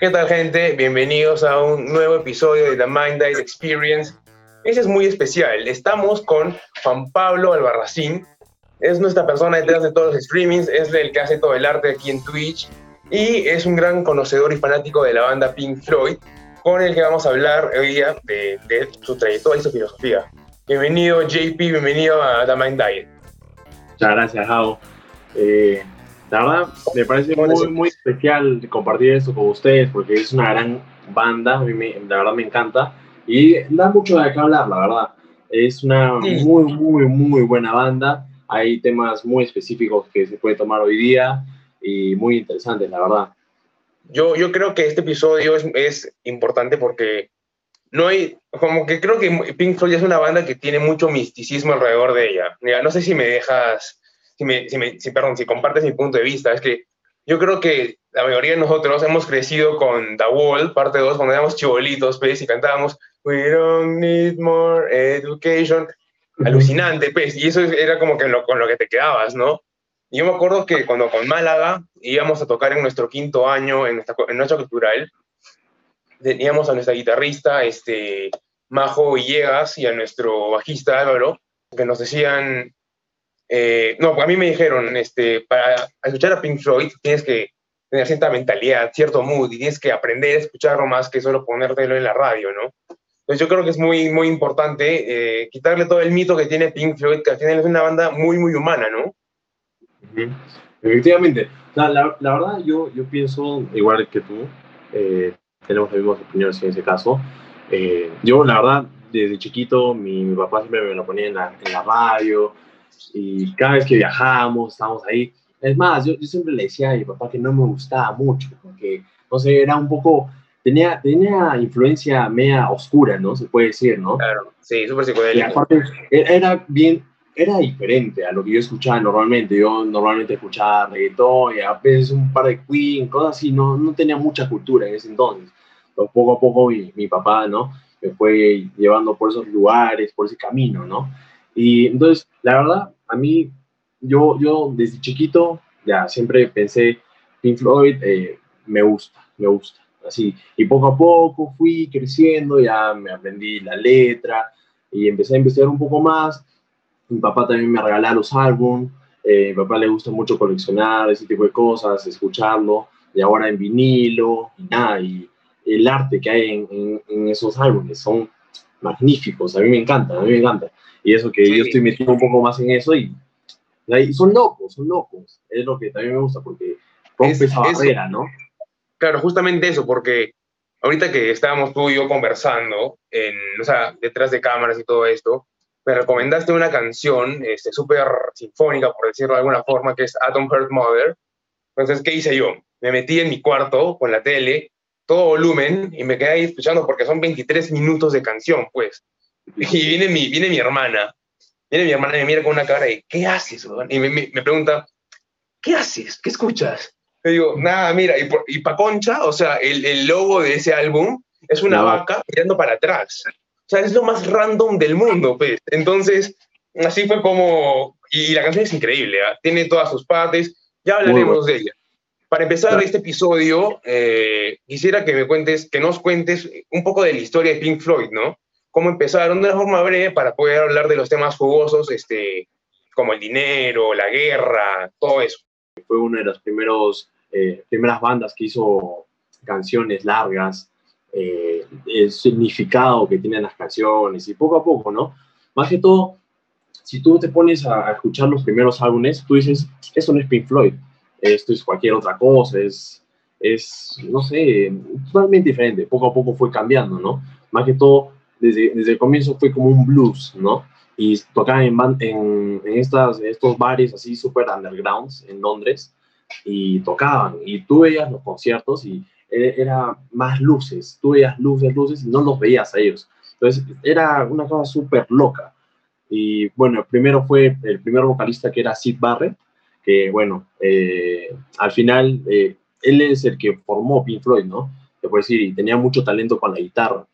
¿Qué tal gente? Bienvenidos a un nuevo episodio de The Mind Diet Experience. Ese es muy especial. Estamos con Juan Pablo Albarracín. Es nuestra persona detrás de todos los streamings, es el que hace todo el arte aquí en Twitch y es un gran conocedor y fanático de la banda Pink Floyd, con el que vamos a hablar hoy día de, su trayectoria y su filosofía. Bienvenido JP, bienvenido a The Mind Diet. Muchas gracias, Jao. Eh, la verdad, me parece muy, muy especial compartir esto con ustedes porque es una gran banda, a mí me, la verdad me encanta y da mucho de qué hablar, la verdad. Es una muy, muy, muy buena banda. Hay temas muy específicos que se puede tomar hoy día y muy interesantes, la verdad. Yo, yo creo que este episodio es, es importante porque no hay, como que creo que Pink Floyd es una banda que tiene mucho misticismo alrededor de ella. Mira, no sé si me dejas si, me, si, me, si, perdón, si compartes mi punto de vista, es que yo creo que la mayoría de nosotros hemos crecido con The Wall, parte 2, cuando éramos chibolitos, pues, y cantábamos We don't need more education. Alucinante, pues, y eso era como que lo, con lo que te quedabas, ¿no? Y yo me acuerdo que cuando con Málaga íbamos a tocar en nuestro quinto año en nuestra, en nuestra cultural, teníamos a nuestra guitarrista, este, Majo Villegas, y a nuestro bajista Álvaro, que nos decían, eh, no, a mí me dijeron, este, para escuchar a Pink Floyd tienes que tener cierta mentalidad, cierto mood, y tienes que aprender a escucharlo más que solo ponértelo en la radio, ¿no? Entonces yo creo que es muy, muy importante eh, quitarle todo el mito que tiene Pink Floyd, que al final es una banda muy, muy humana, ¿no? Efectivamente. La, la, verdad, yo, yo pienso igual que tú, eh, tenemos las mismas opiniones en ese caso. yo, la verdad, desde chiquito, mi, mi, papá siempre me lo ponía en la, en la radio, y cada vez que viajamos, estábamos ahí. Es más, yo, yo, siempre le decía a mi papá que no me gustaba mucho, porque, no sé, era un poco, tenía, tenía influencia media oscura, ¿no? Se puede decir, ¿no? Claro, sí, súper psicodélico. aparte, era bien, era diferente a lo que yo escuchaba normalmente. Yo normalmente escuchaba reggaetón y a veces un par de Queen, cosas así, no, no tenía mucha cultura en ese entonces. Pero poco a poco mi, mi papá, ¿no? Me fue llevando por esos lugares, por ese camino, ¿no? Y entonces, la verdad, a mí, yo, yo desde chiquito ya siempre pensé, Pink Floyd eh, me gusta, me gusta. Así, y poco a poco fui creciendo, ya me aprendí la letra y empecé a investigar un poco más. Mi papá también me regalaba los álbumes. Eh, mi papá le gusta mucho coleccionar ese tipo de cosas, escucharlo, y ahora en vinilo, y nada, y el arte que hay en, en esos álbumes son magníficos, a mí me encanta, a mí me encanta. Y eso que yo estoy metido un poco más en eso y, y, son locos, son locos. Es lo que también me gusta porque rompe esa barrera, ¿no? Claro, justamente eso, porque ahorita que estábamos tú y yo conversando, en, o sea, detrás de cámaras y todo esto, me recomendaste una canción este, súper sinfónica, por decirlo de alguna forma, que es Atom Heart Mother. Entonces, ¿qué hice yo? Me metí en mi cuarto con la tele, todo volumen, y me quedé ahí escuchando porque son 23 minutos de canción, pues. Y viene mi, viene mi hermana, viene mi hermana y me mira con una cara de, ¿qué haces? Y me, me, pregunta, ¿qué haces? ¿Qué escuchas? Le digo, nada, mira, y, y pa' concha, o sea, el, el, logo de ese álbum es una vaca mirando para atrás. O sea, es lo más random del mundo, pues. Entonces, así fue como... Y la canción es increíble, ¿eh? tiene todas sus partes, ya hablaremos de ella. Para empezar este episodio, eh, quisiera que me cuentes, que nos cuentes un poco de la historia de Pink Floyd, ¿no? cómo empezaron de una forma breve para poder hablar de los temas jugosos, este, como el dinero, la guerra, todo eso. Fue una de las primeros, eh, primeras bandas que hizo canciones largas, eh, el significado que tienen las canciones y poco a poco, ¿no? Más que todo, si tú te pones a, escuchar los primeros álbumes, tú dices, eso no es Pink Floyd, esto es cualquier otra cosa, es, es, no sé, totalmente diferente. Poco a poco fue cambiando, ¿no? Más que todo, desde, desde el comienzo fue como un blues, ¿no? Y tocaban en, en, en estas, estos bares así súper undergrounds en Londres y tocaban. Y tú veías los conciertos y e, era más luces, tú veías luces, luces y no los veías a ellos. Entonces era una cosa súper loca. Y bueno, primero fue el primer vocalista que era Sid Barrett, que bueno, eh, al final eh, él es el que formó Pink Floyd, ¿no? Te puedo decir, y tenía mucho talento con la guitarra.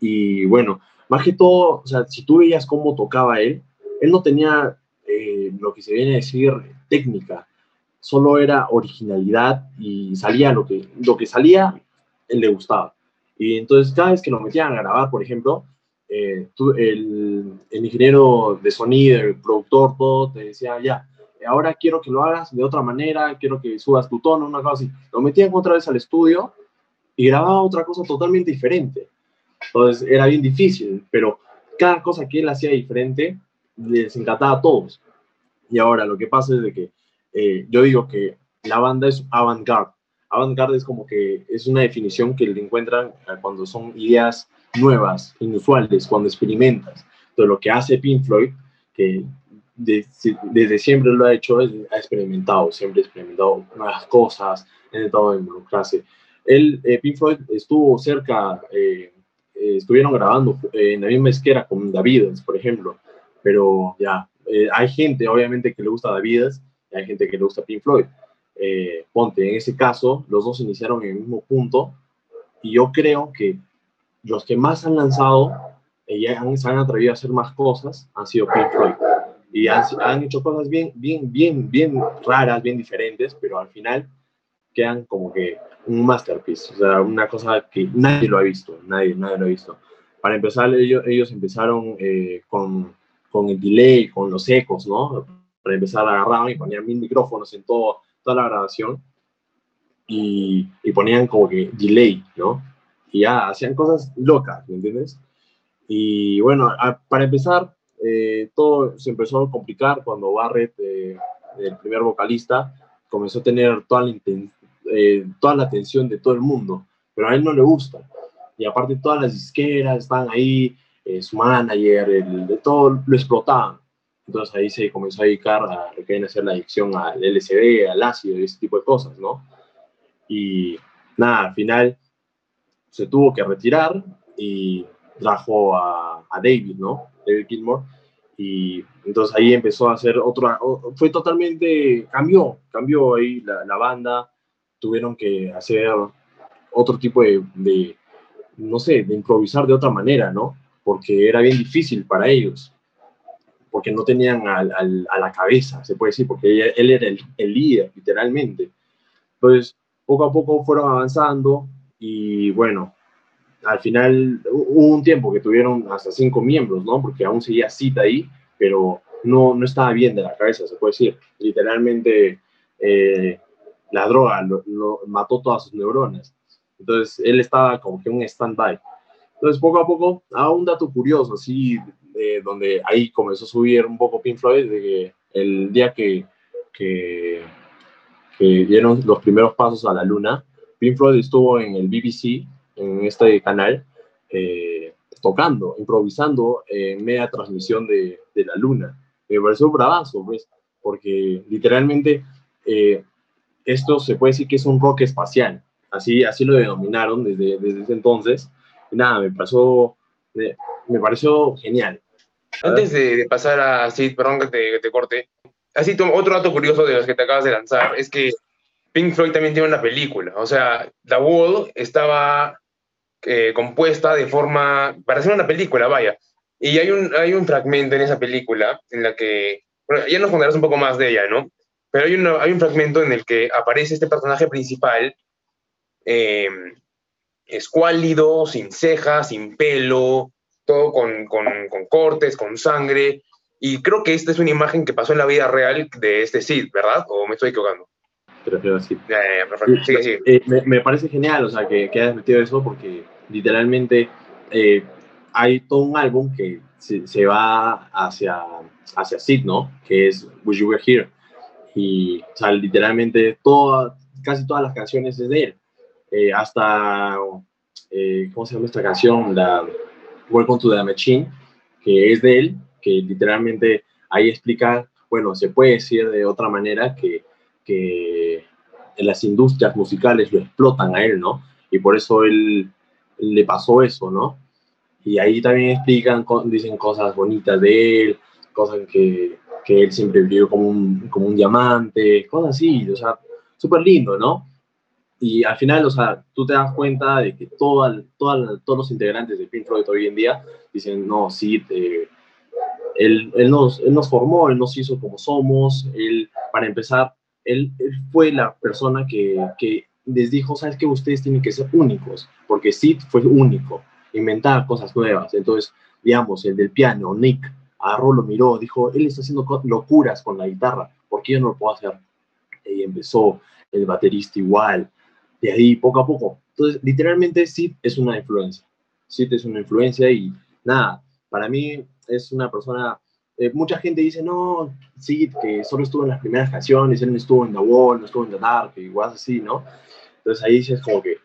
Y bueno, más que todo, o sea, si tú veías cómo tocaba él, él no tenía eh, lo que se viene a decir técnica, solo era originalidad y salía lo que, lo que salía, él le gustaba. Y entonces cada vez que lo metían a grabar, por ejemplo, el, el, ingeniero de sonido, el productor, todo, te decía, ya, ahora quiero que lo hagas de otra manera, quiero que subas tu tono, una cosa así. Lo metían otra vez al estudio y grababa otra cosa totalmente diferente. Entonces era bien difícil, pero cada cosa que él hacía diferente les encantaba a todos. Y ahora lo que pasa es de que eh, yo digo que la banda es avant-garde. Avant-garde es como que es una definición que le encuentran cuando son ideas nuevas, inusuales, cuando experimentas. Entonces lo que hace Pink Floyd, que desde siempre lo ha hecho, ha experimentado, siempre ha experimentado nuevas cosas, ha intentado involucrarse. Él, eh, Pink Floyd estuvo cerca, eh, eh, estuvieron grabando en la misma esquera con Davides, por ejemplo, pero ya, hay gente obviamente que le gusta Davides y hay gente que le gusta Pink Floyd. ponte, en ese caso, los dos iniciaron en el mismo punto y yo creo que los que más han lanzado y han, se han atrevido a hacer más cosas han sido Pink Floyd y han, han, hecho cosas bien, bien, bien, bien raras, bien diferentes, pero al final quedan como que un masterpiece, o sea, una cosa que nadie lo ha visto, nadie, nadie lo ha visto. Para empezar, ellos, ellos empezaron eh, con, con el delay, con los ecos, ¿no? Para empezar, agarraban y ponían mil micrófonos en todo, toda la grabación y, y ponían como que delay, ¿no? Y ya hacían cosas locas, ¿me entiendes? Y bueno, para empezar, eh, todo se empezó a complicar cuando Barrett, eh, el primer vocalista, comenzó a tener toda la, eh, toda la atención de todo el mundo, pero a él no le gusta. Y aparte todas las disqueras están ahí, su manager, el, de todo lo explotaban. Entonces ahí se comenzó a dedicar a lo hacer la adicción al LSD, al ácido y ese tipo de cosas, ¿no? Y nada, al final se tuvo que retirar y trajo a, a David, ¿no? David Gilmore, y entonces ahí empezó a hacer otra, fue totalmente, cambió, cambió ahí la, la banda, tuvieron que hacer otro tipo de, de, no sé, de improvisar de otra manera, ¿no? Porque era bien difícil para ellos, porque no tenían al, a la cabeza, se puede decir, porque él, era el, el líder, literalmente. Entonces, poco a poco fueron avanzando y bueno, al final hubo un tiempo que tuvieron hasta cinco miembros, ¿no? Porque aún seguía cita ahí, pero no, no estaba bien de la cabeza, se puede decir. Literalmente eh, la droga lo, mató todas sus neuronas. Entonces él estaba como que un stand-by. Entonces poco a poco, a un dato curioso, así, donde ahí comenzó a subir un poco Pink Floyd, de que el día que, que, que dieron los primeros pasos a la luna, Pink Floyd estuvo en el BBC en este canal, eh, tocando, improvisando en media transmisión de, de, la luna. Me pareció bravazo, pues, porque literalmente eh, esto se puede decir que es un rock espacial, así, así lo denominaron desde, desde ese entonces. Y nada, me pareció, me, me pareció genial. Antes de, de, pasar a Sid, perdón que te, que te corte, así otro dato curioso de los que te acabas de lanzar es que Pink Floyd también tiene una película. O sea, The Wall estaba eh, compuesta de forma, para hacer una película, vaya. Y hay un, hay un fragmento en esa película en la que, bueno, ya nos contarás un poco más de ella, ¿no? Pero hay, una, hay un fragmento en el que aparece este personaje principal, eh, escuálido, sin cejas, sin pelo, todo con, con, con, cortes, con sangre. Y creo que esta es una imagen que pasó en la vida real de este Sid, ¿verdad? ¿O me estoy equivocando? Prefiero así. Eh, me, me, parece genial, o sea, que, que hayas metido eso porque literalmente eh, hay todo un álbum que se, se, va hacia, hacia Sid, ¿no? Que es Wish You Were Here. Y, o sea, literalmente toda, casi todas las canciones es de él. Eh, hasta, eh, ¿cómo se llama esta canción? La Welcome to the Machine, que es de él, que literalmente ahí explica, bueno, se puede decir de otra manera que, que las industrias musicales lo explotan a él, ¿no? Y por eso él le pasó eso, ¿no? Y ahí también explican, dicen cosas bonitas de él, cosas que, que él siempre vivió como un, como un diamante, cosas así, o sea, súper lindo, ¿no? Y al final, o sea, tú te das cuenta de que todos los integrantes de Pink Floyd hoy en día dicen, no, sí, eh, él, él, nos, él nos formó, él nos hizo como somos, él, para empezar, él, él fue la persona que, que les dijo, ¿sabes qué? Ustedes tienen que ser únicos, porque Sid fue único, inventar cosas nuevas. Entonces, digamos, el del piano, Nick, agarró, lo miró, dijo, él está haciendo locuras con la guitarra, ¿por qué yo no lo puedo hacer? Y empezó el baterista igual, de ahí poco a poco. Entonces, literalmente Sid es una influencia. Sid es una influencia y nada, para mí es una persona eh, mucha gente dice, no, sí, que solo estuvo en las primeras canciones, él no estuvo en The Wall, no estuvo en The Dark, igual así, ¿no? Entonces ahí dices como que,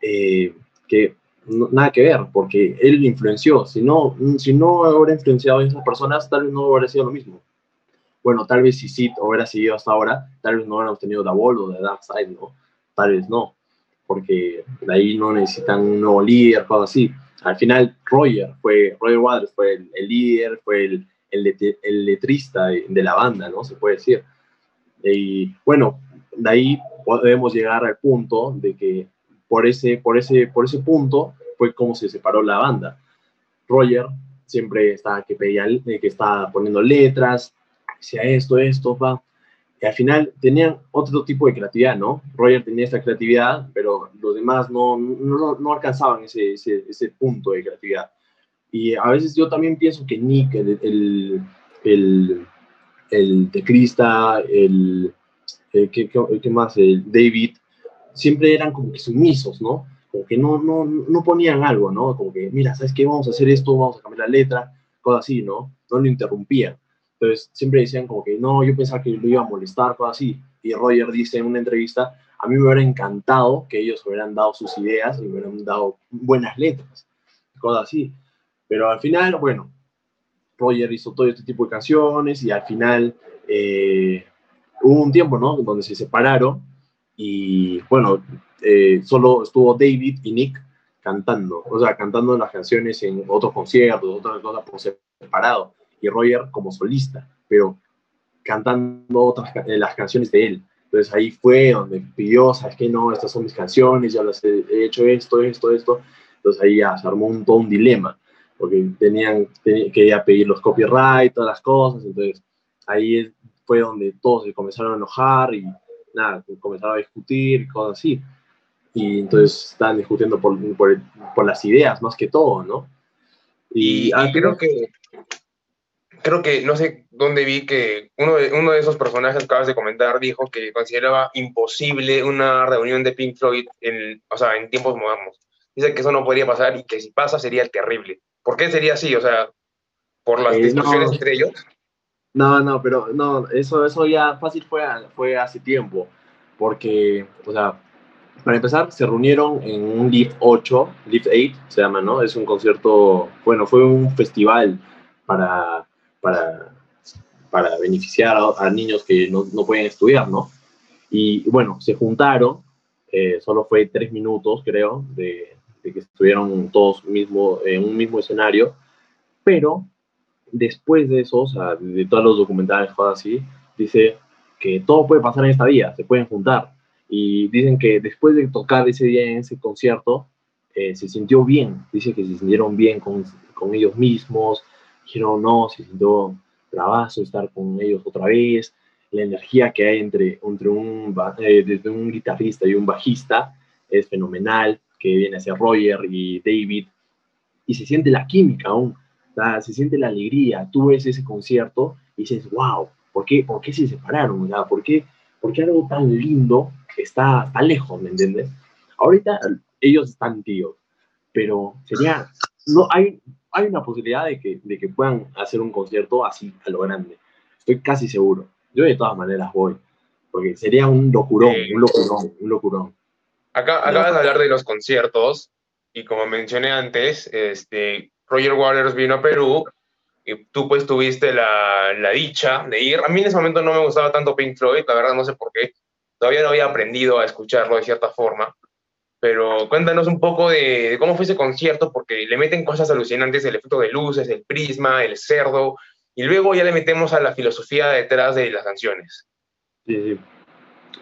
eh, que nada que ver, porque él influenció. Si no, si no hubiera influenciado a esas personas, tal vez no hubiera sido lo mismo. Bueno, tal vez si Sid hubiera seguido hasta ahora, tal vez no hubiéramos tenido The Wall o The Dark Side, ¿no? Tal vez no, porque de ahí no necesitan un nuevo líder, cosas así. Al final, Roger fue, Roger Waters fue el líder, fue el, el, letrista de, la banda, ¿no? Se puede decir. Y bueno, de ahí podemos llegar al punto de que por ese, por ese, por ese punto fue como se separó la banda. Roger siempre estaba que, pedía, que estaba poniendo letras, decía esto, esto, va. Y al final tenían otro tipo de creatividad, ¿no? Roger tenía esta creatividad, pero los demás no, no, no alcanzaban ese, ese, ese punto de creatividad. Y a veces yo también pienso que Nick, el, el, el, el tecrista, el, el ¿qué, más? El David, siempre eran como que sumisos, ¿no? Como que no, no, no ponían algo, ¿no? Como que, mira, ¿sabes qué? Vamos a hacer esto, vamos a cambiar la letra, cosas así, ¿no? No lo interrumpían. Entonces, siempre decían como que, no, yo pensaba que lo iba a molestar, cosas así. Y Roger dice en una entrevista, a mí me hubiera encantado que ellos hubieran dado sus ideas y me hubieran dado buenas letras, cosas así. Pero al final, bueno, Roger hizo todo este tipo de canciones y al final eh, hubo un tiempo, ¿no? Donde se separaron y, bueno, eh, solo estuvo David y Nick cantando, o sea, cantando las canciones en otros conciertos, otras cosas por separado, y Roger como solista, pero cantando otras eh, las canciones de él. Entonces ahí fue donde pidió, ¿sabes qué? No, estas son mis canciones, ya las he, hecho esto, esto, esto. Entonces ahí ya se armó un, todo un dilema porque tenían, que pedir los copyright, todas las cosas, entonces ahí fue donde todos se comenzaron a enojar y nada, comenzaron a discutir, cosas así. Y entonces estaban discutiendo por, por, por las ideas más que todo, ¿no? Y, creo que, creo que, no sé dónde vi que uno de, uno de esos personajes que acabas de comentar dijo que consideraba imposible una reunión de Pink Floyd en, o sea, en tiempos modernos. Dice que eso no podría pasar y que si pasa sería terrible. ¿Por qué sería así? O sea, por las eh, entre ellos. No, no, pero no, eso, eso ya fácil fue, fue hace tiempo, porque, o sea, para empezar, se reunieron en un Lift 8, Lift 8 se llama, ¿no? Es un concierto, bueno, fue un festival para, para, para beneficiar a, niños que no, no, pueden estudiar, ¿no? Y bueno, se juntaron, eh, solo fue tres minutos, creo, de, que estuvieron todos mismo, en un mismo escenario, pero después de eso, o sea, de todos los documentales, cosas así, dice que todo puede pasar en esta vida, se pueden juntar. Y dicen que después de tocar ese día en ese concierto, eh, se sintió bien, dice que se sintieron bien con, con ellos mismos, dijeron no, se sintió bravazo estar con ellos otra vez, la energía que hay entre, entre un, eh, desde un guitarrista y un bajista es fenomenal, que viene hacia Roger y David, y se siente la química aún, se siente la alegría. Tú ves ese concierto y dices, wow, ¿por qué, por qué se separaron? ¿Por, qué, ¿Por qué algo tan lindo está tan lejos, me entiendes? Ahorita ellos están tíos, pero sería, no hay, hay una posibilidad de que, de que puedan hacer un concierto así, a lo grande. Estoy casi seguro. Yo de todas maneras voy, porque sería un locurón, un locurón, un locurón. Acá, acabas de hablar de los conciertos y como mencioné antes, este, Roger Waters vino a Perú y tú pues tuviste la, la, dicha de ir. A mí en ese momento no me gustaba tanto Pink Floyd, la verdad no sé por qué. Todavía no había aprendido a escucharlo de cierta forma. Pero cuéntanos un poco de, cómo fue ese concierto, porque le meten cosas alucinantes, el efecto de luces, el prisma, el cerdo, y luego ya le metemos a la filosofía detrás de las canciones. Sí,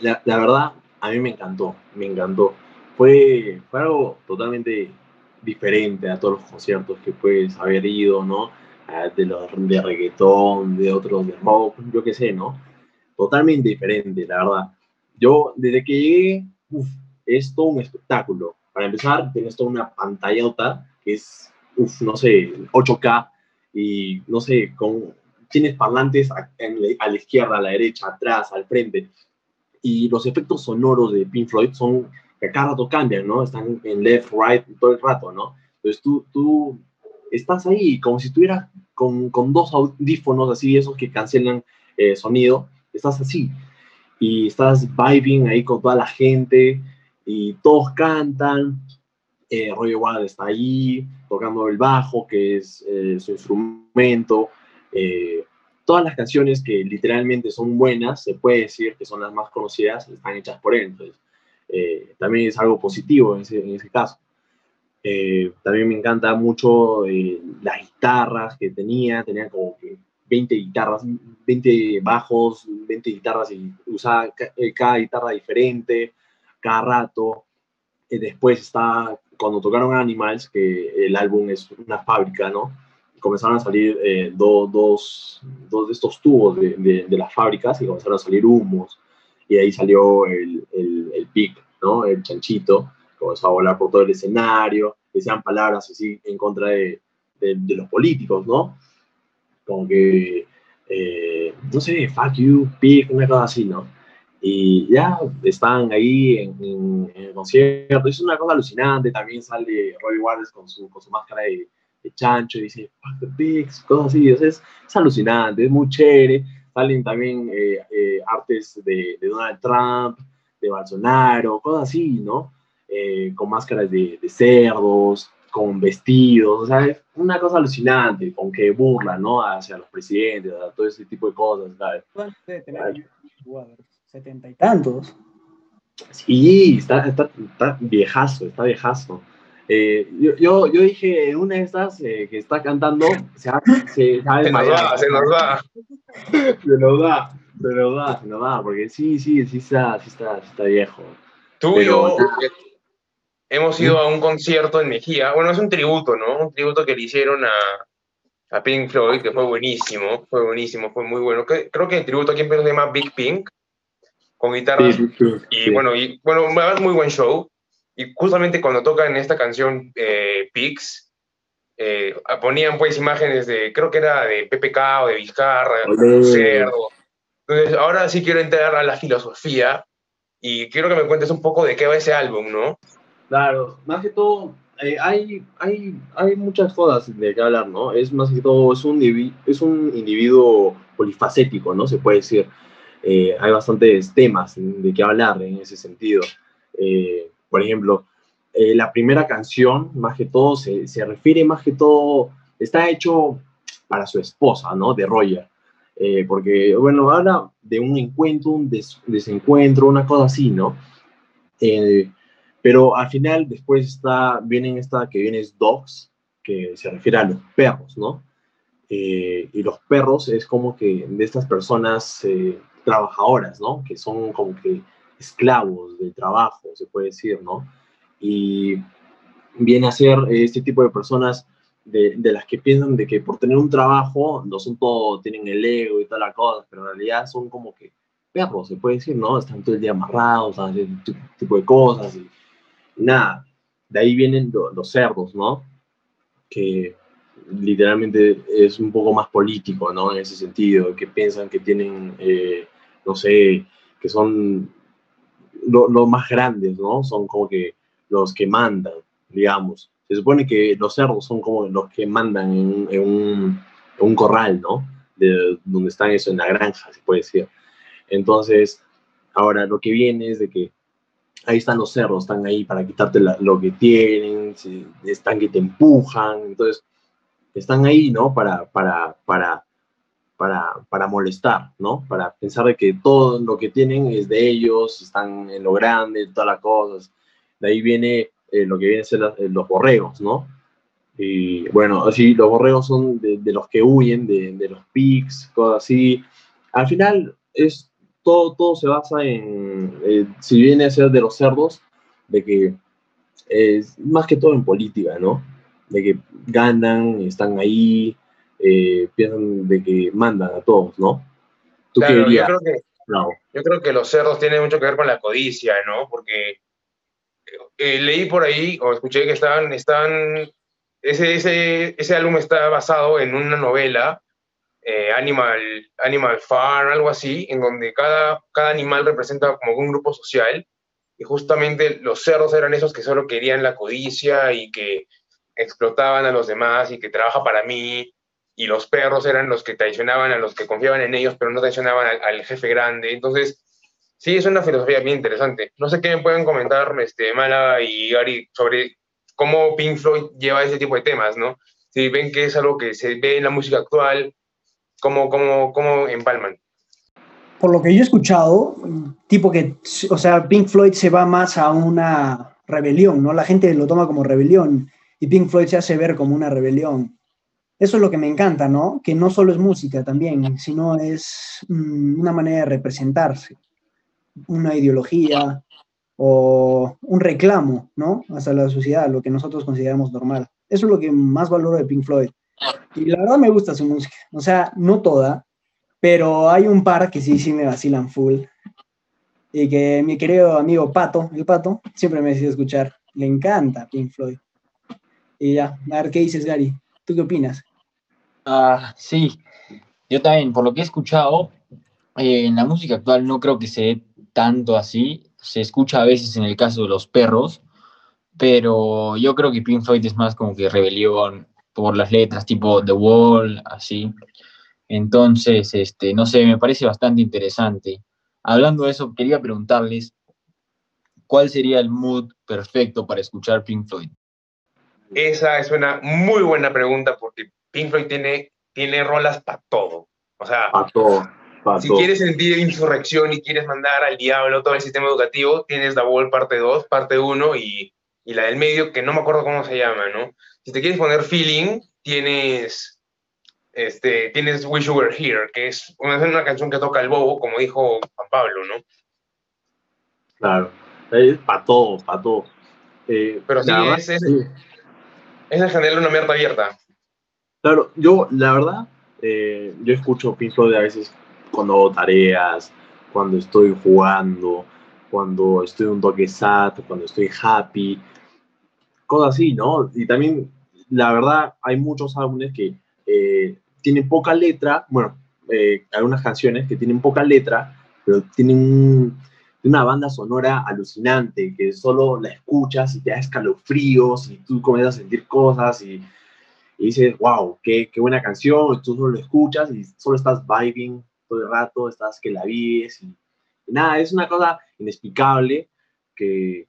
La, la verdad, a mí me encantó, me encantó. Fue algo totalmente diferente a todos los conciertos que puedes haber ido, ¿no? De los de reggaetón, de otros de rock, yo qué sé, ¿no? Totalmente diferente, la verdad. Yo, desde que llegué, uf, es todo un espectáculo. Para empezar, tienes toda una pantallota que es, uf, no sé, 8K y no sé, con, tienes parlantes a, a la izquierda, a la derecha, atrás, al frente. Y los efectos sonoros de Pink Floyd son que cada rato cambian, ¿no? Están en left, right todo el rato, ¿no? Entonces tú, tú estás ahí como si estuvieras con, con dos audífonos así, esos que cancelan eh, sonido, estás así y estás vibing ahí con toda la gente y todos cantan. Eh, Roger está ahí tocando el bajo, que es eh, su instrumento. Eh, todas las canciones que literalmente son buenas, se puede decir que son las más conocidas, están hechas por él. Entonces, también es algo positivo en ese, en ese caso. también me encanta mucho las guitarras que tenía, tenía como que 20 guitarras, 20 bajos, 20 guitarras y usaba eh, cada guitarra diferente, cada rato. Y después está, cuando tocaron Animals, que el álbum es una fábrica, ¿no? Comenzaron a salir eh, dos, dos, de estos tubos de, de, las fábricas y comenzaron a salir humos. Y ahí salió el, el, el pic, ¿no? El chanchito, comenzó a volar por todo el escenario, decían palabras así en contra de, de los políticos, ¿no? como que, eh, no sé, fuck you, pick, una cosa así, ¿no? Y ya están ahí en, el concierto, es una cosa alucinante, también sale Roy Waters con su, con su máscara de, chancho y dice, fuck the pigs, cosas así, es, es alucinante, es muy chévere, salen también eh, eh, artes de, de, Donald Trump, de Bolsonaro, cosas así, ¿no? con máscaras de, de cerdos, con vestidos, o sea, es una cosa alucinante, con que burla, ¿no? Hacia los presidentes, a todo ese tipo de cosas, ¿sabes? Setenta y tantos. Sí, está, está, está, viejazo, está viejazo. Eh, yo, yo, yo, dije, una de estas eh, que está cantando, se, se, se, nos va, se nos va. se nos va, se nos va, se nos va, porque sí, sí, sí está, sí está, sí está viejo. Tú y yo, hemos ido a un concierto en Mejía. Bueno, es un tributo, ¿no? Un tributo que le hicieron a, a Pink Floyd, que fue buenísimo, fue buenísimo, fue muy bueno. Creo que el tributo aquí en Perú se llama Big Pink, con guitarras. y bueno, y bueno, es muy buen show. Y justamente cuando tocan esta canción eh, Pigs, eh, ponían pues imágenes de, creo que era de PPK o de Vizcarra, de cerdo. Entonces, ahora sí quiero entrar a la filosofía y quiero que me cuentes un poco de qué va ese álbum, ¿no? Claro, más que todo, eh, hay, hay, hay muchas cosas de qué hablar, ¿no? Es más que todo, es un, es un individuo polifacético, ¿no? Se puede decir. Eh, hay bastantes temas de qué hablar en ese sentido. Eh, por ejemplo, la primera canción, más que todo, se, se, refiere más que todo, está hecho para su esposa, ¿no? De Roger. porque, bueno, habla de un encuentro, un desencuentro, una cosa así, ¿no? Pero al final, después está, vienen esta que viene es dogs, que se refiere a los perros, ¿no? Eh, y los perros es como que de estas personas eh, trabajadoras, ¿no? Que son como que esclavos del trabajo, se puede decir, ¿no? Y viene a ser este tipo de personas de, de, las que piensan de que por tener un trabajo no son todo, tienen el ego y toda la cosa, pero en realidad son como que perros, se puede decir, ¿no? Están todo el día amarrados, hacen este tipo de cosas y nada, de ahí vienen los cerdos, ¿no? Que literalmente es un poco más político, ¿no? En ese sentido, que piensan que tienen, eh, no sé, que son los más grandes, ¿no? Son como que los que mandan, digamos. Se supone que los cerdos son como los que mandan en, un, un, corral, ¿no? De donde están eso, en la granja, se puede decir. Entonces, ahora lo que viene es de que ahí están los cerros, están ahí para quitarte lo que tienen, están que te empujan, entonces están ahí, ¿no? Para, para, para, para, para molestar, ¿no? Para pensar de que todo lo que tienen es de ellos, están en lo grande, todas las cosas. De ahí viene eh, lo que viene a ser eh, los borregos, ¿no? Y bueno, así los borregos son de, los que huyen, de, de los pigs, cosas así. Al final es todo, todo se basa en, eh, si viene a ser de los cerdos, de que es más que todo en política, ¿no? De que ganan, están ahí, eh, piensan de que mandan a todos, ¿no? ¿Tú claro, yo creo que Yo creo que los cerdos tienen mucho que ver con la codicia, ¿no? Porque eh, leí por ahí o escuché que estaban, están, ese, ese, ese álbum está basado en una novela, eh, Animal, Animal Farm, algo así, en donde cada, cada animal representa como un grupo social y justamente los cerdos eran esos que solo querían la codicia y que explotaban a los demás y que trabaja para mí y los perros eran los que traicionaban a los que confiaban en ellos pero no traicionaban al, al jefe grande entonces Sí, es una filosofía bien interesante. No sé qué me pueden comentar este, Mala y Gary sobre cómo Pink Floyd lleva ese tipo de temas, ¿no? Si ven que es algo que se ve en la música actual, ¿cómo, cómo, cómo empalman? Por lo que yo he escuchado, tipo que, o sea, Pink Floyd se va más a una rebelión, ¿no? La gente lo toma como rebelión y Pink Floyd se hace ver como una rebelión. Eso es lo que me encanta, ¿no? Que no solo es música también, sino es mm, una manera de representarse una ideología o un reclamo, ¿no? Hacia la sociedad, lo que nosotros consideramos normal. Eso es lo que más valoro de Pink Floyd. Y la verdad me gusta su música. O sea, no toda, pero hay un par que sí, sí me vacilan full. Y que mi querido amigo Pato, el Pato, siempre me decía escuchar. Le encanta Pink Floyd. Y ya, a ver qué dices, Gary. ¿Tú qué opinas? Ah, sí. Yo también, por lo que he escuchado, eh, en la música actual no creo que se tanto así. Se escucha a veces en el caso de los perros, pero yo creo que Pink Floyd es más como que rebelión por las letras, tipo The Wall, así. Entonces, este, no sé, me parece bastante interesante. Hablando de eso, quería preguntarles, ¿cuál sería el mood perfecto para escuchar Pink Floyd? Esa es una muy buena pregunta porque Pink Floyd tiene, tiene rolas para todo. O sea, para todo si quieres sentir insurrección y quieres mandar al diablo todo el sistema educativo, tienes The Wall parte 2, parte 1 y, y, la del medio, que no me acuerdo cómo se llama, ¿no? Si te quieres poner feeling, tienes, este, tienes Wish You Were Here, que es una, una canción que toca el bobo, como dijo Juan Pablo, ¿no? Claro, es para todo, para todo. Eh, Pero sí, es, es, es en general una mierda abierta. Claro, yo, la verdad, eh, yo escucho Pink Floyd a veces cuando hago tareas, cuando estoy jugando, cuando estoy un toque sad, cuando estoy happy, cosas así, ¿no? Y también, la verdad, hay muchos álbumes que eh, tienen poca letra, bueno, eh, algunas canciones que tienen poca letra, pero tienen una banda sonora alucinante, que solo la escuchas y te da escalofríos y tú comienzas a sentir cosas y, y dices, wow, qué, qué buena canción, y tú solo lo escuchas y solo estás vibing todo el rato, estás que la vives y, nada, es una cosa inexplicable que,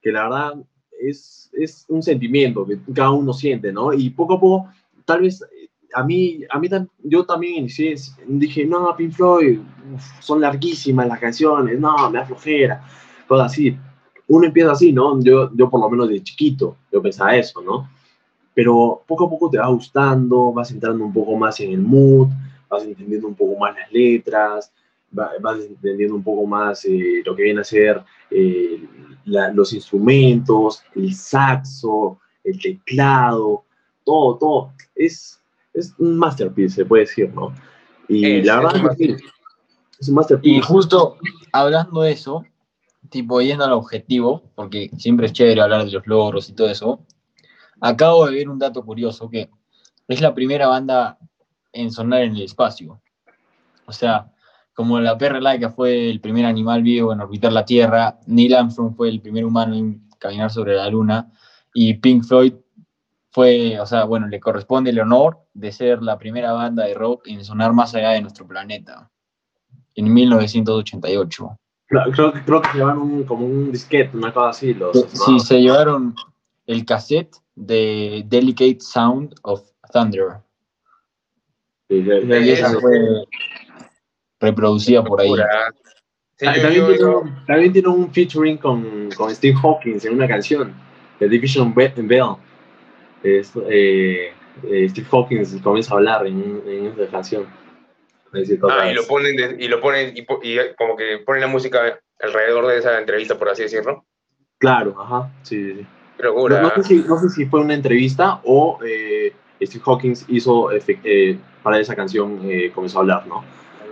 que la verdad es, es, un sentimiento que cada uno siente, ¿no? Y poco a poco, tal vez a mí, a mí yo también inicié, dije, no, Pink Floyd, son larguísimas las canciones, no, me da flojera, todo así. Uno empieza así, ¿no? Yo, yo por lo menos de chiquito, yo pensaba eso, ¿no? Pero poco a poco te va gustando, vas entrando un poco más en el mood, vas entendiendo un poco más las letras, vas entendiendo un poco más eh, lo que viene a ser eh, los instrumentos, el saxo, el teclado, todo, todo. Es, es un masterpiece, se puede decir, ¿no? Y la verdad es, es un masterpiece. Y justo hablando de eso, tipo yendo al objetivo, porque siempre es chévere hablar de los logros y todo eso, acabo de ver un dato curioso que es la primera banda en sonar en el espacio. O sea, como la perra laica fue el primer animal vivo en orbitar la Tierra, Neil Armstrong fue el primer humano en caminar sobre la Luna y Pink Floyd fue, o sea, bueno, le corresponde el honor de ser la primera banda de rock en sonar más allá de nuestro planeta, en 1988. Creo, creo que se llevaron como un disquete, una cosa así. Los, sí, se llevaron el cassette de Delicate Sound of Thunder fue reproducida por ahí. también, tiene un, featuring con, con, Steve Hawkins en una canción, The Division Bell. Es, eh, eh, Steve Hawkins comienza a hablar en, en esa canción. Ah, y lo ponen, y lo ponen, y, como que ponen la música alrededor de esa entrevista, por así decirlo. Claro, ajá, sí, sí. No, sé si, no, sé si, fue una entrevista o eh, Steve Hawkins hizo eh, para esa canción eh, comenzó a hablar, ¿no?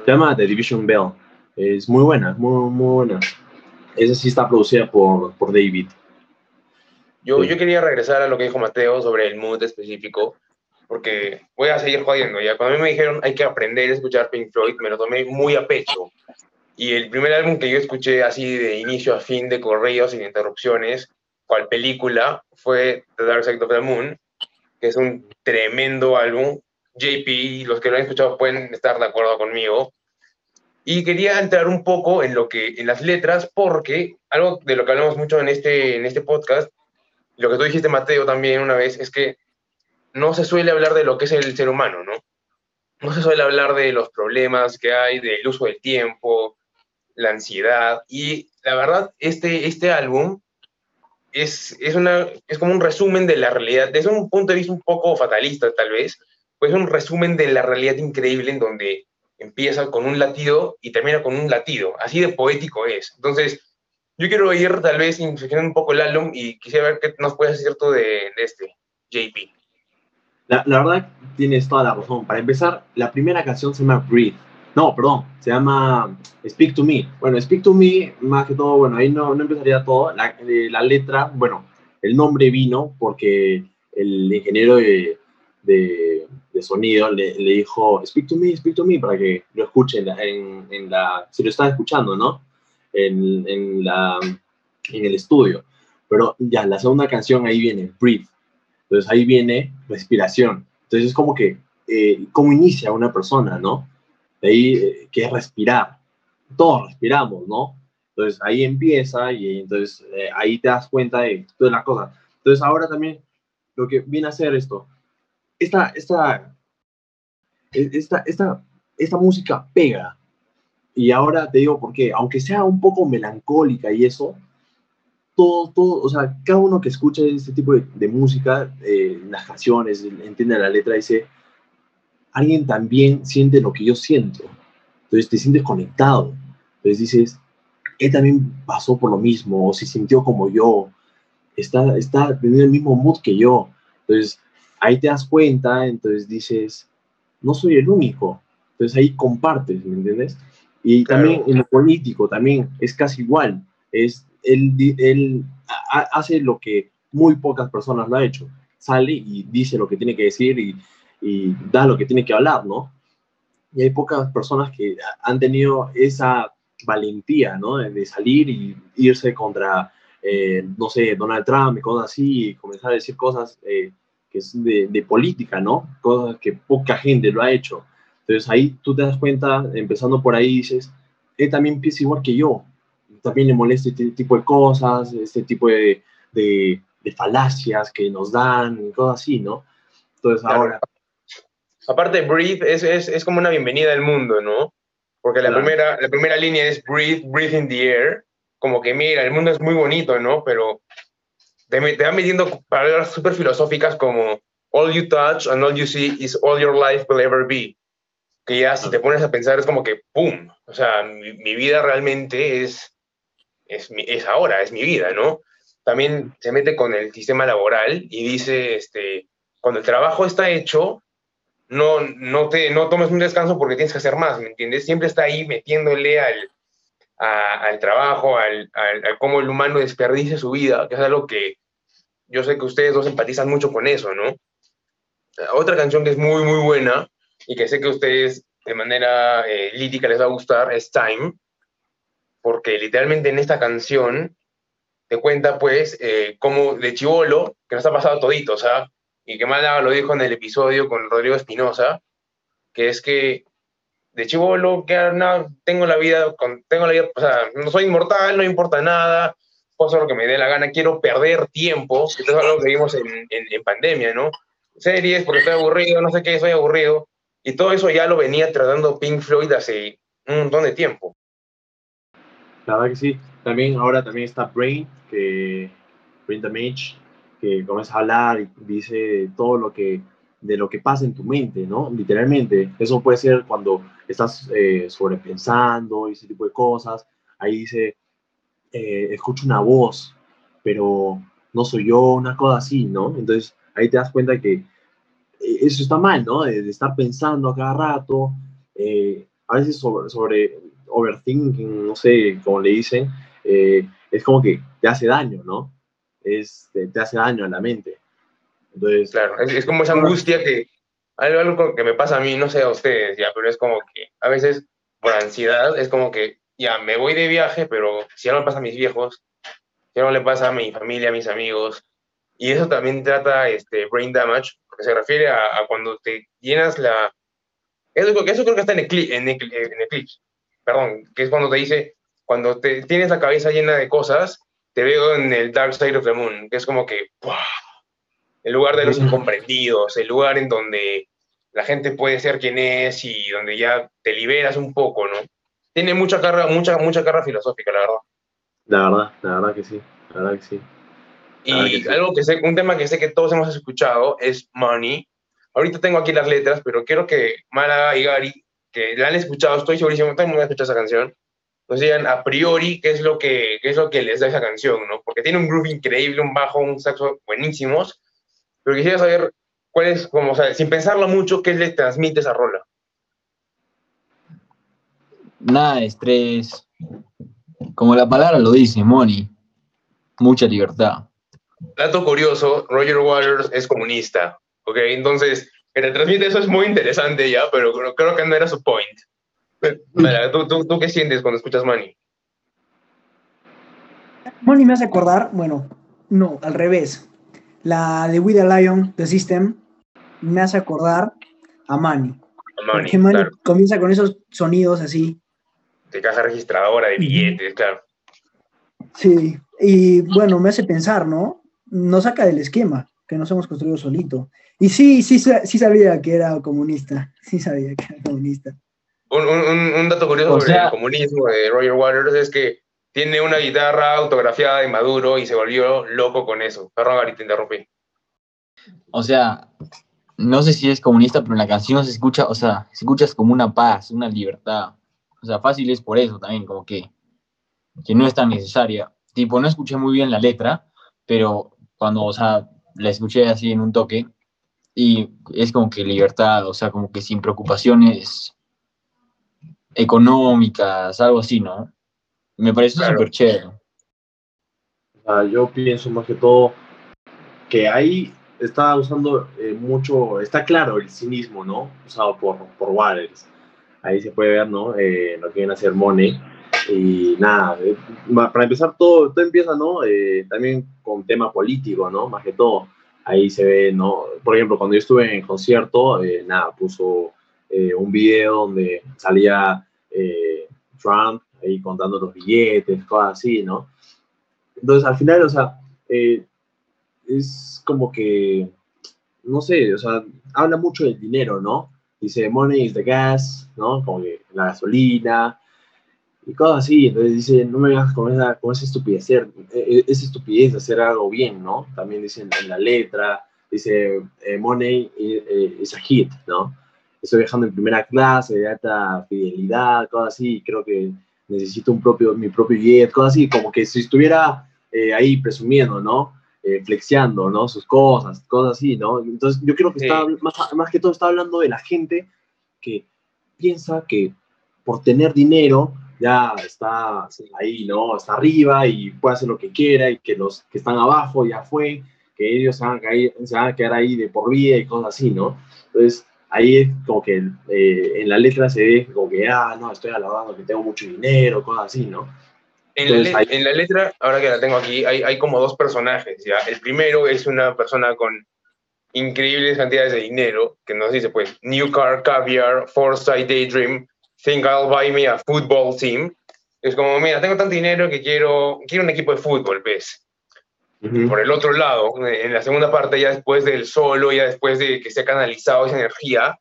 Se llama The Division Bell. Es muy buena, muy, muy buena. Esa sí está producida por, por David. Yo, yo quería regresar a lo que dijo Mateo sobre el mood específico, porque voy a seguir jodiendo. Ya cuando a mí me dijeron hay que aprender a escuchar Pink Floyd, me lo tomé muy a pecho. Y el primer álbum que yo escuché así de inicio a fin de correo, sin interrupciones, cual película, fue The Dark Side of the Moon, que es un tremendo álbum. JP, los que lo han escuchado pueden estar de acuerdo conmigo. Y quería entrar un poco en lo que en las letras porque algo de lo que hablamos mucho en este en este podcast, lo que tú dijiste Mateo también una vez es que no se suele hablar de lo que es el ser humano, ¿no? No se suele hablar de los problemas que hay, del uso del tiempo, la ansiedad y la verdad este este álbum es, es, una, es como un resumen de la realidad, desde un punto de vista un poco fatalista tal vez, pues es un resumen de la realidad increíble en donde empieza con un latido y termina con un latido, así de poético es. Entonces, yo quiero ir tal vez inflexionando un poco el álbum y quisiera ver qué nos puedes decir tú de, de este, JP. La, la, verdad, tienes toda la razón. Para empezar, la primera canción se llama Breathe. No, perdón, se llama Speak to Me. Bueno, Speak to Me, más que todo, bueno, ahí no, no empezaría todo. La, eh, la letra, bueno, el nombre vino porque el ingeniero de, de, de sonido le, le, dijo, Speak to Me, Speak to Me, para que lo escuchen en, en la, si lo están escuchando, ¿no? En, en, la, en el estudio. Pero ya, la segunda canción ahí viene, Breathe. Entonces ahí viene respiración. Entonces es como que, eh, cómo inicia una persona, ¿no? De ahí eh, que es respirar. Todos respiramos, ¿no? Entonces ahí empieza y entonces eh, ahí te das cuenta de todas las cosas. Entonces ahora también lo que viene a hacer esto, esta, esta, e, esta, esta, esta música pega. Y ahora te digo por qué, aunque sea un poco melancólica y eso, todo, todo, o sea, cada uno que escucha este tipo de, de música, eh, las canciones, entiende la letra, dice, alguien también siente lo que yo siento. Entonces te sientes conectado. Entonces dices, él también pasó por lo mismo, o se sintió como yo, está, está teniendo el mismo mood que yo. Entonces ahí te das cuenta, entonces dices, no soy el único. Entonces ahí compartes, ¿me entiendes? Y claro. también en lo político, también es casi igual. Es, él, él hace lo que muy pocas personas lo han hecho. Sale y dice lo que tiene que decir y y da lo que tiene que hablar, ¿no? Y hay pocas personas que han tenido esa valentía, ¿no? De salir y irse contra, eh, no sé, Donald Trump y cosas así, y comenzar a decir cosas eh, que es de, de, política, ¿no? Cosas que poca gente lo ha hecho. Entonces ahí tú te das cuenta, empezando por ahí, dices, él también piensa igual que yo, también le molesta este tipo de cosas, este tipo de, de, de falacias que nos dan, y cosas así, ¿no? Entonces claro. ahora Aparte, breathe es, es, es, como una bienvenida al mundo, ¿no? Porque la, claro. primera, la primera línea es breathe, breathe in the air. Como que, mira, el mundo es muy bonito, ¿no? Pero te, te va metiendo palabras súper filosóficas como all you touch and all you see is all your life will ever be. Que ya si te pones a pensar es como que, ¡pum! O sea, mi, mi vida realmente es, es, es ahora, es mi vida, ¿no? También se mete con el sistema laboral y dice, este, cuando el trabajo está hecho, no, no, te, no tomes un descanso porque tienes que hacer más, ¿me entiendes? Siempre está ahí metiéndole al, a, al trabajo, al, al, al, cómo el humano desperdicia su vida, que es algo que yo sé que ustedes dos empatizan mucho con eso, ¿no? Otra canción que es muy, muy buena y que sé que a ustedes de manera eh, les va a gustar es Time, porque literalmente en esta canción te cuenta pues eh, cómo de chivolo, que nos ha pasado todito, o sea, y que Málaga lo dijo en el episodio con Rodrigo Espinosa, que es que de chivolo, que no, tengo la vida, con, tengo la vida, o sea, no soy inmortal, no importa nada, puedo hacer lo que me dé la gana, quiero perder tiempo, que es algo que vimos en, en, en, pandemia, ¿no? Series, porque estoy aburrido, no sé qué, estoy aburrido, y todo eso ya lo venía tratando Pink Floyd hace un montón de tiempo. La verdad que sí, también ahora también está Brain, que Brain Damage, que comienza a hablar y dice todo lo que de lo que pasa en tu mente, ¿no? Literalmente. Eso puede ser cuando estás eh, sobrepensando y ese tipo de cosas. Ahí dice, eh, escucho una voz, pero no soy yo, una cosa así, ¿no? Entonces ahí te das cuenta que eh, eso está mal, ¿no? De, de estar pensando a cada rato, eh, a veces sobre, sobre, overthinking, no sé cómo le dicen, eh, es como que te hace daño, ¿no? Es, te, hace daño a la mente. Entonces, claro, es, como esa angustia que, algo, que me pasa a mí, no sé a ustedes ya, pero es como que a veces por ansiedad es como que ya me voy de viaje, pero si algo le pasa a mis viejos, si algo le pasa a mi familia, a mis amigos, y eso también trata este, brain damage, porque se refiere a, cuando te llenas la... Eso, eso creo que está en, en, en Eclipse, perdón, que es cuando te dice, cuando te, tienes la cabeza llena de cosas, te veo en el Dark Side of the Moon, que es como que, el lugar de los incomprendidos, el lugar en donde la gente puede ser quien es y donde ya te liberas un poco, ¿no? Tiene mucha carga, mucha, mucha carga filosófica, la verdad. La verdad, la verdad que sí, la verdad que sí. Y algo que sé, un tema que sé que todos hemos escuchado es Money. Ahorita tengo aquí las letras, pero quiero que Mara y Gary, que la han escuchado, estoy segurísimo, todo el mundo ha escuchado esa canción, nos digan a priori qué es lo que, qué es lo que les da esa canción, ¿no? Porque tiene un groove increíble, un bajo, un saxo buenísimos, pero quisiera saber cuál es, como, o sea, sin pensarlo mucho, qué le transmite esa rola. Nada de estrés. Como la palabra lo dice, money. Mucha libertad. Dato curioso, Roger Waters es comunista, ¿ok? Entonces, que te transmite eso es muy interesante ya, pero creo que no era su point. ¿Tú, tú, qué sientes cuando escuchas Money? Money me hace acordar, bueno, no, al revés. La de With a Lion, The System, me hace acordar a Money. A Porque Money comienza con esos sonidos así. De caja registradora, de billetes, claro. Sí, y bueno, me hace pensar, ¿no? Nos saca del esquema que nos hemos construido solito. Y sí, sí, sí sabía que era comunista, sí sabía que era comunista. Un, dato curioso sobre el comunismo de Roger Waters es que tiene una guitarra autografiada de Maduro y se volvió loco con eso. Perdón, Gary, te interrumpí. O sea, no sé si es comunista, pero en la canción se escucha, o sea, se escucha como una paz, una libertad. O sea, fácil es por eso también, como que, que no es tan necesaria. Tipo, no escuché muy bien la letra, pero cuando, o sea, la escuché así en un toque, y es como que libertad, o sea, como que sin preocupaciones económicas, algo así, ¿no? Me parece súper chévere. yo pienso más que todo que ahí está usando eh, mucho, está claro el cinismo, ¿no? Usado por, por Waters. Ahí se puede ver, ¿no? Eh, lo que viene a hacer Money. Y nada, eh, para empezar, todo, todo empieza, ¿no? también con tema político, ¿no? Más que todo. Ahí se ve, ¿no? Por ejemplo, cuando yo estuve en el concierto, nada, puso un video donde salía eh, Trump ahí contando los billetes, cosas así, ¿no? Entonces, al final, o sea, eh, es como que, no sé, o sea, habla mucho del dinero, ¿no? Dice, money is the gas, ¿no? Como que la gasolina y cosas así. Entonces dice, no me vengas con esa, con esa estupidez, eh, esa estupidez de hacer algo bien, ¿no? También dice en, la letra, dice, money is a hit, ¿no? Estoy viajando en primera clase, de alta fidelidad, cosas así, creo que necesito un propio, mi propio jet, cosas así, como que si estuviera eh, ahí presumiendo, ¿no? Eh, flexiando, ¿no? Sus cosas, cosas así, ¿no? Entonces yo creo que está, más, más que todo está hablando de la gente que piensa que por tener dinero ya está ahí, ¿no? Está arriba y puede hacer lo que quiera y que los que están abajo ya fue, que ellos se van a, caer, se van a quedar ahí de por vida y cosas así, ¿no? Entonces, ahí es como que eh, en la letra se ve como que, ah, no, estoy alabando que tengo mucho dinero, cosas así, ¿no? En, la, en la, letra, ahora que la tengo aquí, hay, hay, como dos personajes, ¿ya? El primero es una persona con increíbles cantidades de dinero, que nos dice, pues, New Car, Caviar, Foresight, Daydream, Think I'll Buy Me a Football Team. Es como, mira, tengo tanto dinero que quiero, quiero un equipo de fútbol, ¿ves? Por el otro lado, en la segunda parte, ya después del solo, ya después de que se ha canalizado esa energía,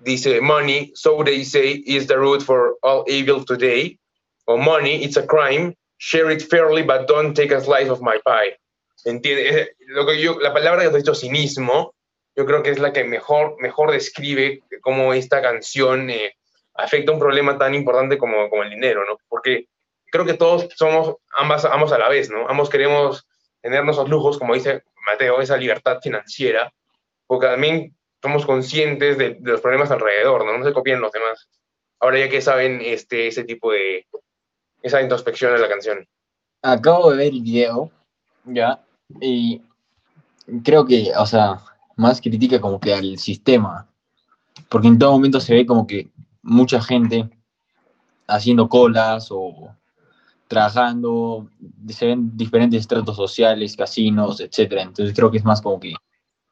dice, money, so they say, is the root for all evil today. O money, it's a crime, share it fairly, but don't take a slice of my pie. ¿Entiende? Lo que yo, la palabra que has dicho, cinismo, yo creo que es la que mejor, mejor describe cómo esta canción eh, afecta un problema tan importante como, como el dinero, ¿no? Porque creo que todos somos ambas, ambos a la vez, ¿no? Ambos queremos tener nuestros lujos, como dice Mateo, esa libertad financiera, porque también somos conscientes de, los problemas alrededor, ¿no? No se copien los demás. ahora ya que saben este, ese tipo de, esa introspección de la canción? Acabo de ver el video, ya, y creo que, o sea, más critica como que al sistema, porque en todo momento se ve como que mucha gente haciendo colas o trabajando, se ven diferentes estratos sociales, casinos, etcétera. Entonces creo que es más como que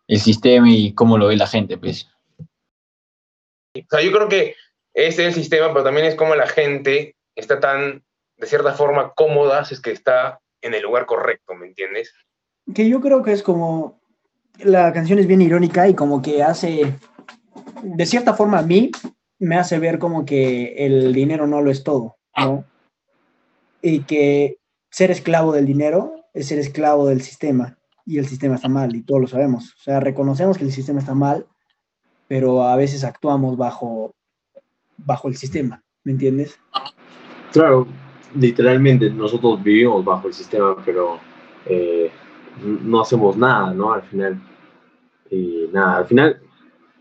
el sistema y cómo lo ve la gente, pues. O sea, yo creo que ese es el sistema, pero también es como la gente está tan, de cierta forma, cómoda si es que está en el lugar correcto, ¿me entiendes? Que yo creo que es como, la canción es bien irónica y como que hace, de cierta forma a mí, me hace ver como que el dinero no lo es todo, ¿no? Y que ser esclavo del dinero es ser esclavo del sistema y el sistema está mal y todos lo sabemos. O sea, reconocemos que el sistema está mal, pero a veces actuamos bajo, bajo el sistema, ¿me entiendes? Claro, literalmente nosotros vivimos bajo el sistema, pero eh, no hacemos nada, ¿no? Al final, y nada, al final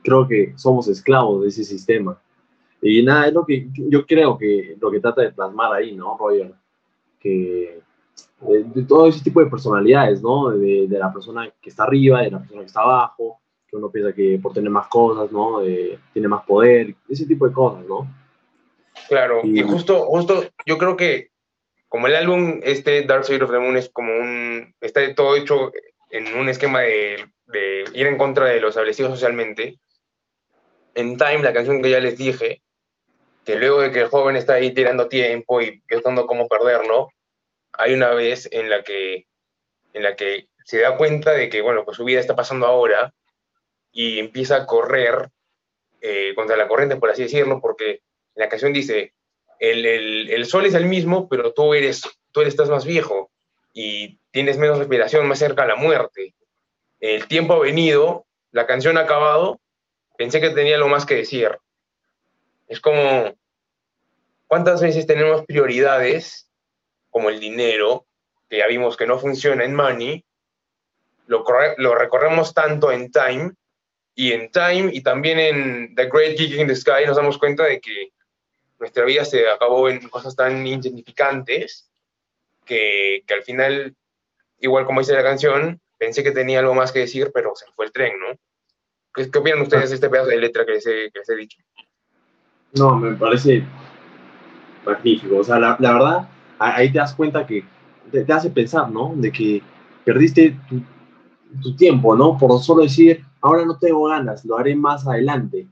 creo que somos esclavos de ese sistema. Y nada, es lo que yo creo que lo que trata de plasmar ahí, ¿no, Roger? Que de, todo ese tipo de personalidades, ¿no? De, la persona que está arriba, de la persona que está abajo, que uno piensa que por tener más cosas, ¿no? tiene más poder, ese tipo de cosas, ¿no? Claro, y, justo, justo yo creo que como el álbum, este Dark Side of the Moon es como un, está todo hecho en un esquema de, de ir en contra de lo establecido socialmente, en Time, la canción que ya les dije, que luego de que el joven está ahí tirando tiempo y pensando cómo perderlo, hay una vez en la que, en la que se da cuenta de que, bueno, pues su vida está pasando ahora y empieza a correr eh, contra la corriente, por así decirlo, porque la canción dice, el, el, el, sol es el mismo, pero tú eres, tú estás más viejo y tienes menos respiración, más cerca a la muerte. El tiempo ha venido, la canción ha acabado, pensé que tenía lo más que decir. Es como, ¿cuántas veces tenemos prioridades como el dinero, que ya vimos que no funciona en Money, lo, lo recorremos tanto en Time, y en Time y también en The Great Gig in the Sky nos damos cuenta de que nuestra vida se acabó en cosas tan insignificantes que, que al final, igual como dice la canción, pensé que tenía algo más que decir, pero se fue el tren, ¿no? ¿Qué, qué opinan ustedes de este pedazo de letra que les he, que les he dicho? No, me parece magnífico. O sea, la, verdad, ahí te das cuenta que te, hace pensar, ¿no? De que perdiste tu, tiempo, ¿no? Por solo decir, ahora no tengo ganas, lo haré más adelante.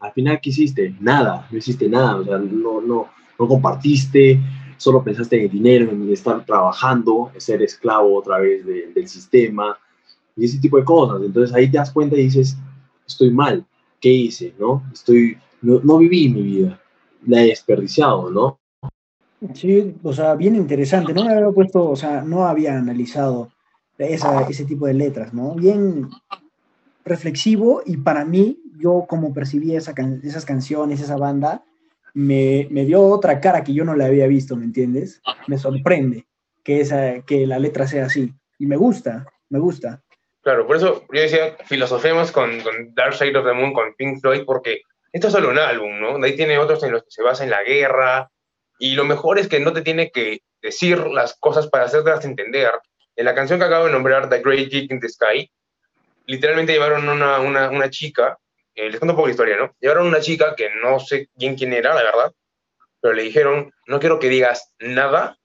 Al final, ¿qué hiciste? Nada, no hiciste nada. O sea, no, no, no compartiste, solo pensaste en el dinero, en estar trabajando, ser esclavo otra vez de, del sistema y ese tipo de cosas. Entonces ahí te das cuenta y dices, estoy mal, ¿qué hice? ¿No? Estoy no, viví mi vida, la he desperdiciado, ¿no? Sí, o sea, bien interesante, no me había puesto, o sea, no había analizado ese tipo de letras, ¿no? Bien reflexivo y para mí, yo como percibí esa esas canciones, esa banda, me, me, dio otra cara que yo no la había visto, ¿me entiendes? Me sorprende que, esa, que la letra sea así y me gusta, me gusta. Claro, por eso yo decía, filosofemos con, con Dark Side of the Moon, con Pink Floyd, porque esto es solo un álbum, ¿no? De ahí tiene otros en los que se basa en la guerra, y lo mejor es que no te tiene que decir las cosas para hacértelas entender. En la canción que acabo de nombrar, The Great Geek in the Sky, literalmente llevaron una, una, una chica, eh, les cuento un poco la historia, ¿no? Llevaron una chica que no sé bien quién era, la verdad, pero le dijeron, no quiero que digas nada,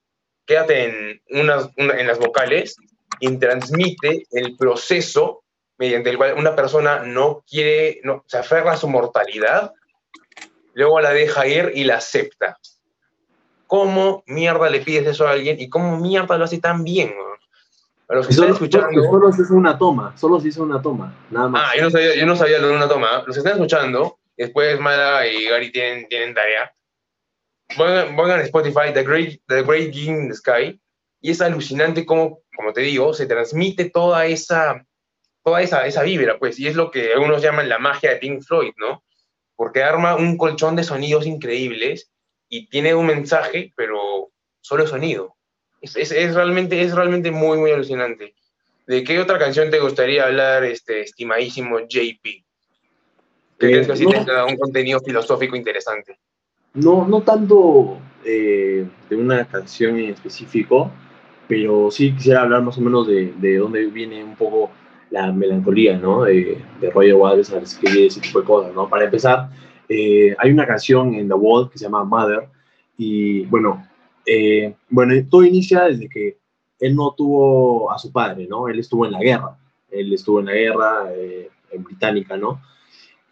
quédate en, unas, en las vocales y transmite el proceso mediante el cual una persona no quiere, no, se aferra a su mortalidad, luego la deja ir y la acepta. ¿Cómo mierda le pides eso a alguien y cómo mierda lo hace tan bien? A los que están escuchando. Solo se hizo una toma, solo se hizo una toma, nada más. Ah, yo no sabía, yo no sabía lo de una toma. Los que están escuchando, después Mala y Gary tienen, tienen tarea. Pongan, Spotify The Great, The Great Game in the Sky y es alucinante cómo, como te digo, se transmite toda esa toda esa, esa vibra, pues, y es lo que algunos llaman la magia de Pink Floyd, ¿no? Porque arma un colchón de sonidos increíbles y tiene un mensaje, pero solo sonido. Es, es, es, realmente, es realmente muy, muy alucinante. ¿De qué otra canción te gustaría hablar, este estimadísimo JP? ¿Qué crees que así tenga un contenido filosófico interesante? no, no tanto eh, de una canción en específico, pero sí quisiera hablar más o menos de, de dónde viene un poco la melancolía, ¿no? De, de Roger Waters al escribir ese tipo de cosas, ¿no? Para empezar, eh, hay una canción en The Wall que se llama Mother, y bueno, eh, bueno, todo inicia desde que él no tuvo a su padre, ¿no? Él estuvo en la guerra, él estuvo en la guerra eh, en británica, ¿no?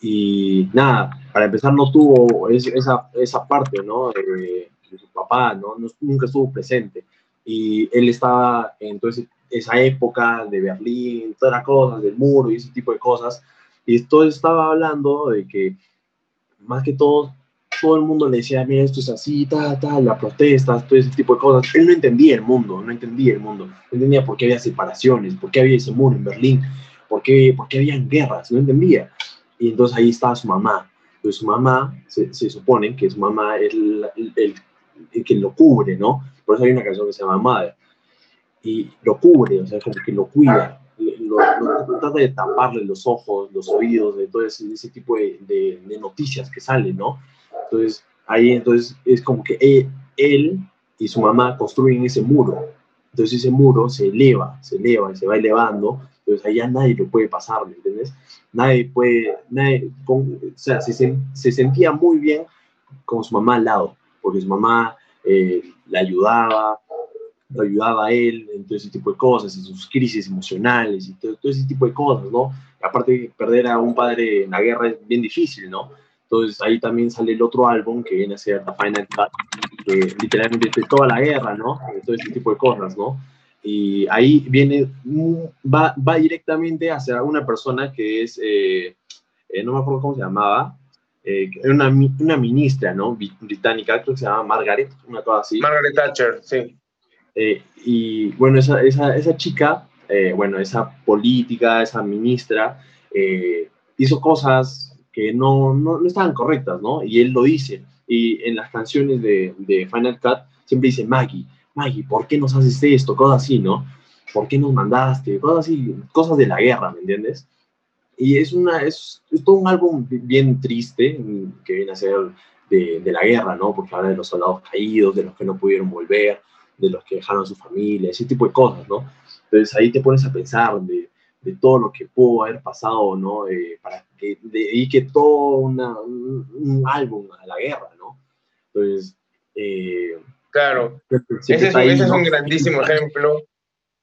Y nada, para empezar no tuvo esa, esa parte, ¿no? De, su papá, ¿no? Nunca estuvo presente. Y él estaba en toda esa época de Berlín, todas las cosas, del muro y ese tipo de cosas. Y entonces estaba hablando de que, más que todo, todo el mundo le decía, mira, esto es así, tal, tal, las protestas, todo ese tipo de cosas. Él no entendía el mundo, no entendía el mundo. No entendía por qué había separaciones, por qué había ese muro en Berlín, por qué, por qué habían guerras, no entendía. Y entonces ahí estaba su mamá. Entonces su mamá, se, se supone que su mamá es el, el, el, que lo cubre, ¿no? Por eso hay una canción que se llama Madre. Y lo cubre, o sea, como que lo cuida, lo, lo, trata de taparle los ojos, los oídos, de todo ese, ese tipo de, de, de, noticias que salen, ¿no? Entonces, ahí entonces es como que él, él, y su mamá construyen ese muro. Entonces ese muro se eleva, se eleva y se va elevando. Entonces allá nadie lo puede pasar, ¿me entiendes? Nadie puede, nadie, con, o sea, se, se, sentía muy bien con su mamá al lado, porque su mamá eh, le ayudaba, lo ayudaba a él en todo ese tipo de cosas, en sus crisis emocionales y todo, todo ese tipo de cosas, ¿no? Aparte, perder a un padre en la guerra es bien difícil, ¿no? Entonces ahí también sale el otro álbum que viene a ser The Final Cut, que literalmente es toda la guerra, ¿no? Todo ese tipo de cosas, ¿no? Y ahí viene, va, va directamente hacia una persona que es, eh, eh, no me acuerdo cómo se llamaba, eh, una, una ministra, ¿no? Británica, creo que se llama Margaret, una cosa así. Margaret Thatcher, sí. Eh, y bueno, esa, esa, esa chica, eh, bueno, esa política, esa ministra, eh, hizo cosas que no, no, no, estaban correctas, ¿no? Y él lo dice. Y en las canciones de, de, Final Cut siempre dice, Maggie, Maggie, ¿por qué nos haces esto? Cosas así, ¿no? ¿Por qué nos mandaste? Cosas así, cosas de la guerra, ¿me entiendes? Y es, una, es, es todo un álbum bien triste que viene a ser de, de, la guerra, ¿no? Porque habla de los soldados caídos, de los que no pudieron volver, de los que dejaron a su familia, ese tipo de cosas, ¿no? Entonces ahí te pones a pensar de, de todo lo que pudo haber pasado, ¿no? Eh, para que dedique todo una, un, un, álbum a la guerra, ¿no? Entonces, eh, claro, ese es, ahí, ese es, un grandísimo ejemplo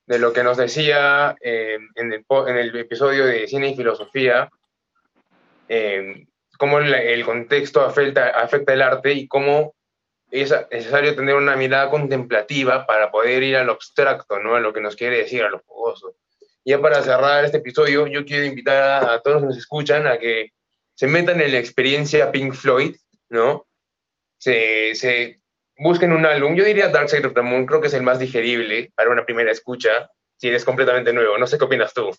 de lo que nos decía eh, en, el, en, el, episodio de Cine y Filosofía, eh, cómo el, el, contexto afecta, afecta el arte y cómo es necesario tener una mirada contemplativa para poder ir a lo abstracto, ¿no? A lo que nos quiere decir, a lo fogoso ya para cerrar este episodio, yo quiero invitar a, todos los que nos escuchan a que se metan en la experiencia Pink Floyd, ¿no? Se, se busquen un álbum, yo diría Dark Side of the Moon, creo que es el más digerible para una primera escucha, si eres completamente nuevo. No sé qué opinas tú.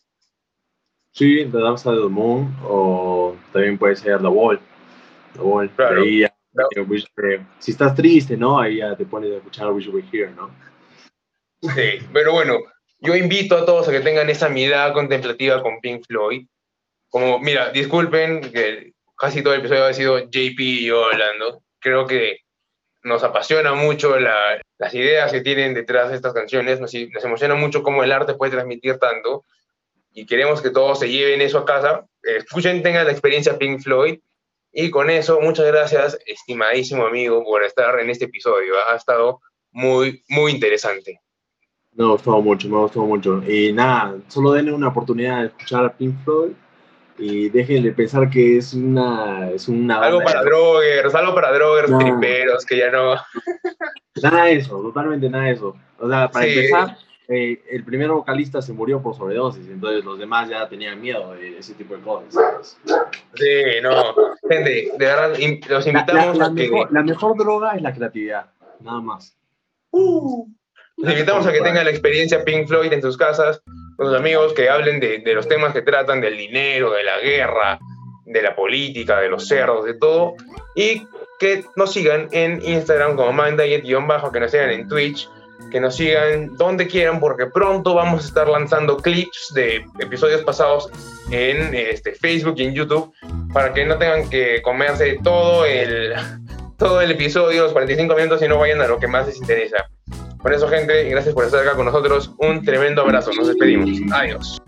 Sí, The Dark Side of the Moon, o también puede ser The Wall. The Wall, claro. ahí, no. si estás triste, ¿no? Ahí ya te pones a escuchar Wish You Were Here, ¿no? Sí, pero bueno, yo invito a todos a que tengan esa mirada contemplativa con Pink Floyd. Como, mira, disculpen que casi todo el episodio ha sido JP y yo hablando. Creo que nos apasiona mucho la, las ideas que tienen detrás de estas canciones, nos, nos, emociona mucho cómo el arte puede transmitir tanto y queremos que todos se lleven eso a casa, escuchen, tengan la experiencia Pink Floyd y con eso, muchas gracias, estimadísimo amigo, por estar en este episodio, ha estado muy, muy interesante. Me ha gustado mucho, me ha gustado mucho. Y nada, solo denle una oportunidad de escuchar a Pink Floyd y déjenle pensar que es una... Es una algo para de... droguers, algo para droguers, triperos, que ya no... Nada de eso, totalmente nada de eso. O sea, para sí. empezar, eh, el primer vocalista se murió por sobredosis, entonces los demás ya tenían miedo de ese tipo de cosas. Sí, no. Gente, de verdad, los invitamos la, la, a que... Mejor, la mejor droga es la creatividad, nada más. Uh. Los invitamos a que tengan la experiencia Pink Floyd en sus casas, con sus amigos, que hablen de, de, los temas que tratan, del dinero, de la guerra, de la política, de los cerdos, de todo. Y que nos sigan en Instagram como MindDiet-bajo, que nos sigan en Twitch, que nos sigan donde quieran, porque pronto vamos a estar lanzando clips de episodios pasados en este, Facebook y en YouTube, para que no tengan que comerse todo el todo el episodio, los 45 minutos, y no vayan a lo que más les interesa. Por eso, gente, gracias por estar acá con nosotros. Un tremendo abrazo. Nos despedimos. Adiós.